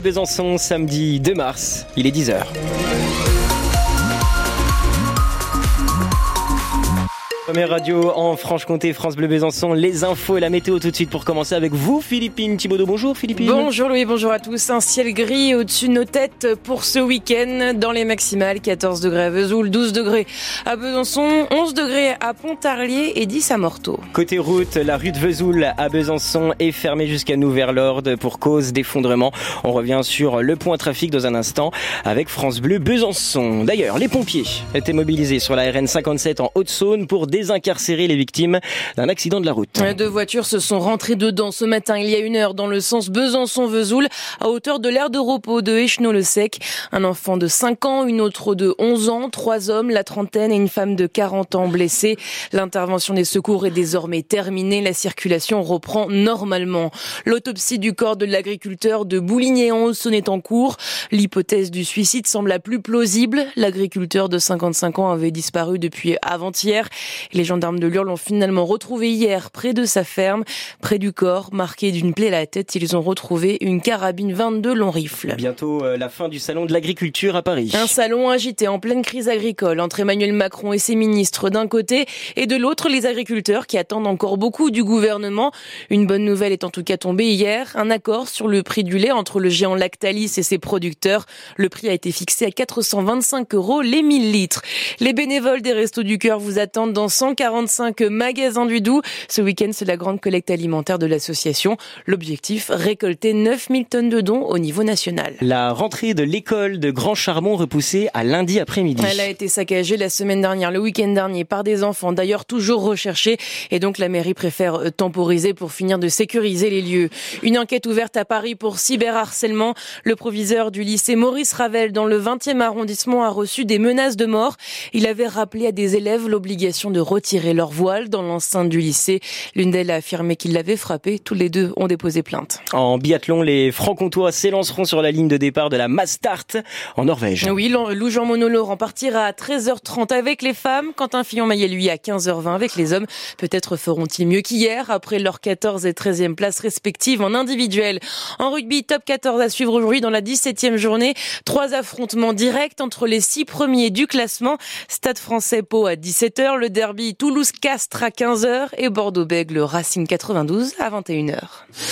Besançon, samedi 2 mars, il est 10h. Première radio en Franche-Comté, France Bleu Besançon, les infos et la météo tout de suite pour commencer avec vous, Philippine Thibaudot. Bonjour Philippine. Bonjour Louis, bonjour à tous. Un ciel gris au-dessus de nos têtes pour ce week-end dans les maximales. 14 degrés à Vesoul, 12 degrés à Besançon, 11 degrés à Pontarlier et 10 à Morteau. Côté route, la rue de Vesoul à Besançon est fermée jusqu'à nouvel-ordre pour cause d'effondrement. On revient sur le point trafic dans un instant avec France Bleu Besançon. D'ailleurs, les pompiers étaient mobilisés sur la RN 57 en Haute-Saône pour désincarcérer les victimes d'un accident de la route. Deux voitures se sont rentrées dedans ce matin, il y a une heure, dans le sens Besançon-Vesoul, à hauteur de l'aire de repos de Échenot-le-Sec. Un enfant de 5 ans, une autre de 11 ans, trois hommes, la trentaine et une femme de 40 ans blessés. L'intervention des secours est désormais terminée. La circulation reprend normalement. L'autopsie du corps de l'agriculteur de Bouligné en Haute-Saône est en cours. L'hypothèse du suicide semble la plus plausible. L'agriculteur de 55 ans avait disparu depuis avant-hier. Les gendarmes de Lure l'ont finalement retrouvé hier près de sa ferme. Près du corps, marqué d'une plaie à la tête, ils ont retrouvé une carabine 22 long rifle. Bientôt euh, la fin du salon de l'agriculture à Paris. Un salon agité en pleine crise agricole entre Emmanuel Macron et ses ministres d'un côté et de l'autre les agriculteurs qui attendent encore beaucoup du gouvernement. Une bonne nouvelle est en tout cas tombée hier, un accord sur le prix du lait entre le géant Lactalis et ses producteurs. Le prix a été fixé à 425 euros les 1000 litres. Les bénévoles des Restos du Cœur vous attendent dans 145 magasins du Doubs. Ce week-end, c'est la grande collecte alimentaire de l'association. L'objectif, récolter 9000 tonnes de dons au niveau national. La rentrée de l'école de Grand Charbon repoussée à lundi après-midi. Elle a été saccagée la semaine dernière, le week-end dernier, par des enfants, d'ailleurs toujours recherchés. Et donc la mairie préfère euh, temporiser pour finir de sécuriser les lieux. Une enquête ouverte à Paris pour cyberharcèlement. Le proviseur du lycée Maurice Ravel dans le 20e arrondissement a reçu des menaces de mort. Il avait rappelé à des élèves l'obligation de retirer leur voile dans l'enceinte du lycée. L'une d'elles a affirmé qu'il l'avait frappé. Tous les deux ont déposé plainte. En biathlon, les francs-comtois s'élanceront sur la ligne de départ de la Mastart en Norvège. Oui, Lou Jean Monod en partira à 13h30 avec les femmes. Quentin Fillon-Maillet, lui, à 15h20 avec les hommes. Peut-être feront-ils mieux qu'hier après leurs 14 et 13e places respectives en individuel. En rugby, top 14 à suivre aujourd'hui dans la 17e journée. Trois affrontements directs entre les six premiers du classement. Stade français Pau à 17h, le Toulouse-Castres à 15h et Bordeaux-Bègle Racing 92 à 21h.